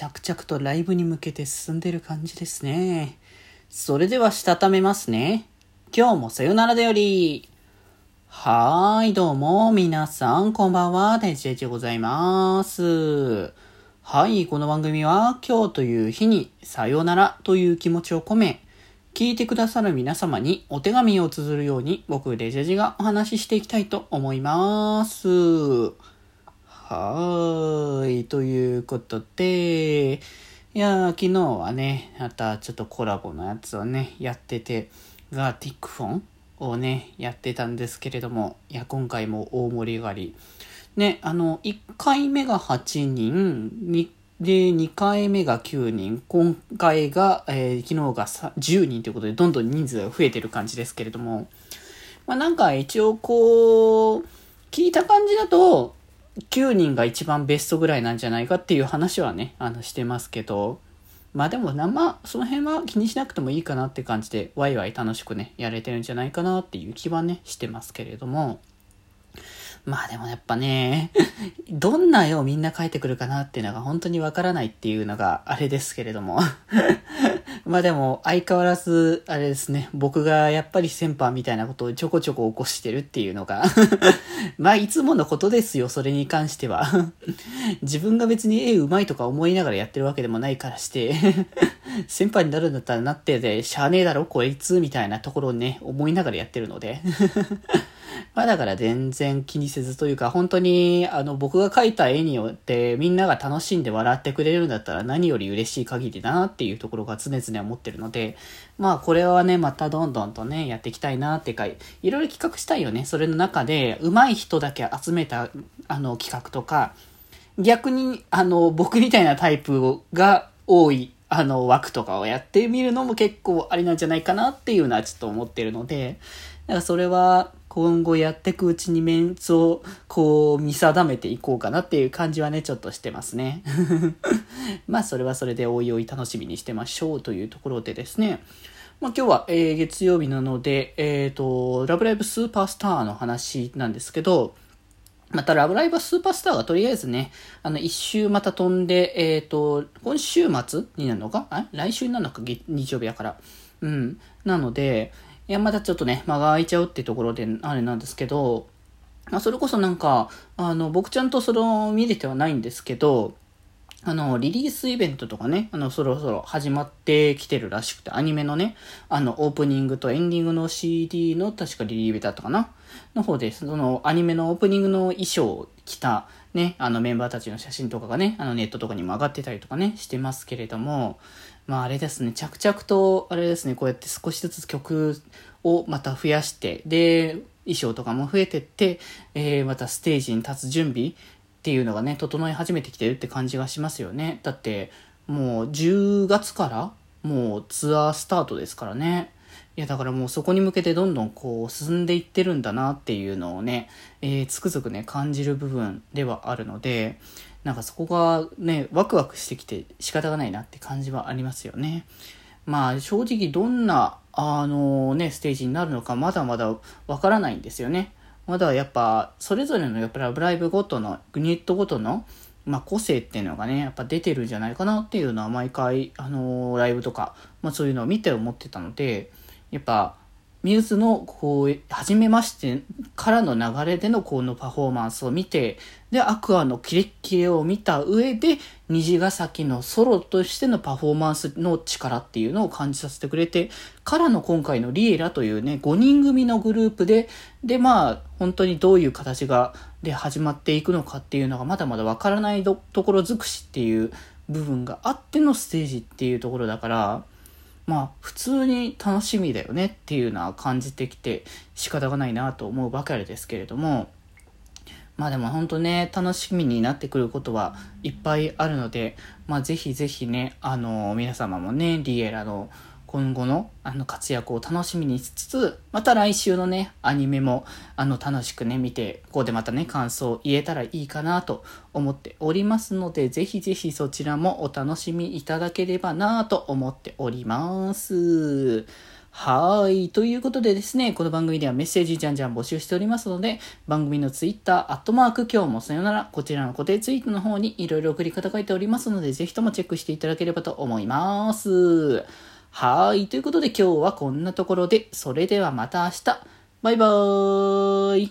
着々とライブに向けて進んでる感じですね。それではしたためますね。今日もさよならだより。はーい、どうも、皆さん、こんばんは、デジェジでございます。はい、この番組は、今日という日に、さよならという気持ちを込め、聞いてくださる皆様にお手紙を綴るように、僕、デジェジがお話ししていきたいと思います。はーい、ということで、いや昨日はね、またちょっとコラボのやつをね、やってて、ガーティックフォンをね、やってたんですけれども、いや、今回も大盛り上がり。ね、あの、1回目が8人、で、2回目が9人、今回が、えー、昨日が10人ということで、どんどん人数が増えてる感じですけれども、まあなんか一応こう、聞いた感じだと、9人が一番ベストぐらいなんじゃないかっていう話はね、あの、してますけど、まあでもな、まあ、その辺は気にしなくてもいいかなって感じで、ワイワイ楽しくね、やれてるんじゃないかなっていう気はね、してますけれども、まあでもやっぱね、どんな絵をみんな描いてくるかなっていうのが本当にわからないっていうのがあれですけれども。まあでも相変わらず、あれですね、僕がやっぱり先輩みたいなことをちょこちょこ起こしてるっていうのが。まあいつものことですよ、それに関しては。自分が別に絵うまいとか思いながらやってるわけでもないからして。先輩になるんだったらなってで、しゃあねえだろ、こいつ、みたいなところをね、思いながらやってるので まあだから全然気にせずというか、本当に、あの、僕が描いた絵によってみんなが楽しんで笑ってくれるんだったら何より嬉しい限りだなっていうところが常々思ってるので、まあこれはね、またどんどんとね、やっていきたいなってか、いろいろ企画したいよね。それの中で、上手い人だけ集めた、あの、企画とか、逆に、あの、僕みたいなタイプが多いあの、枠とかをやってみるのも結構ありなんじゃないかなっていうのはちょっと思ってるので、だかそれは今後やっていくうちにメンツをこう見定めていこうかなっていう感じはね、ちょっとしてますね。まあそれはそれでおいおい楽しみにしてましょうというところでですね。まあ今日は、えー、月曜日なので、えっ、ー、と、ラブライブスーパースターの話なんですけど、また、ラブライブスーパースターがとりあえずね、あの、一周また飛んで、えっ、ー、と、今週末になるのか？あ来週になるのか？日曜日だから。うん。なので、いや、またちょっとね、間が空いちゃうってところで、あれなんですけど、まあ、それこそなんか、あの、僕ちゃんとその、見れてはないんですけど、あの、リリースイベントとかね、あの、そろそろ始まってきてるらしくて、アニメのね、あの、オープニングとエンディングの CD の確かリリーベだったかな？の方で、その、アニメのオープニングの衣装を着た、ね、あのメンバーたちの写真とかがね、あのネットとかにも上がってたりとかね、してますけれども、まああれですね、着々と、あれですね、こうやって少しずつ曲をまた増やして、で、衣装とかも増えてって、えー、またステージに立つ準備っていうのがね、整い始めてきてるって感じがしますよね。だって、もう10月からもうツアースタートですからね。いや、だからもうそこに向けてどんどんこう進んでいってるんだなっていうのをね、えー、つくづくね、感じる部分ではあるので、なんかそこがね、ワクワクしてきて仕方がないなって感じはありますよね。まあ正直どんな、あのね、ステージになるのかまだまだわからないんですよね。まだやっぱ、それぞれのやっぱラブライブごとの、ユニットごとの、まあ、個性っていうのがね、やっぱ出てるんじゃないかなっていうのは毎回、あの、ライブとか、まあそういうのを見て思ってたので、やっぱ、ミューズの、こう、初めましてからの流れでのこのパフォーマンスを見て、で、アクアのキレッキレを見た上で、虹ヶ崎のソロとしてのパフォーマンスの力っていうのを感じさせてくれて、からの今回のリエラというね、5人組のグループで、で、まあ、本当にどういう形が、で始まっていくのかっていうのがまだまだわからないところ尽くしっていう部分があってのステージっていうところだから、まあ普通に楽しみだよねっていうのは感じてきて仕方がないなと思うばかりですけれどもまあでも本当ね楽しみになってくることはいっぱいあるのでまあぜひぜひねあの皆様もねリエラの今後のあの活躍を楽しみにしつつ、また来週のね、アニメもあの楽しくね、見て、ここでまたね、感想を言えたらいいかなと思っておりますので、ぜひぜひそちらもお楽しみいただければなと思っております。はい。ということでですね、この番組ではメッセージじゃんじゃん募集しておりますので、番組のツイッター、アットマーク、今日もさよなら、こちらの固定ツイートの方にいろいろ送り方書いておりますので、ぜひともチェックしていただければと思います。はい。ということで今日はこんなところで、それではまた明日。バイバーイ。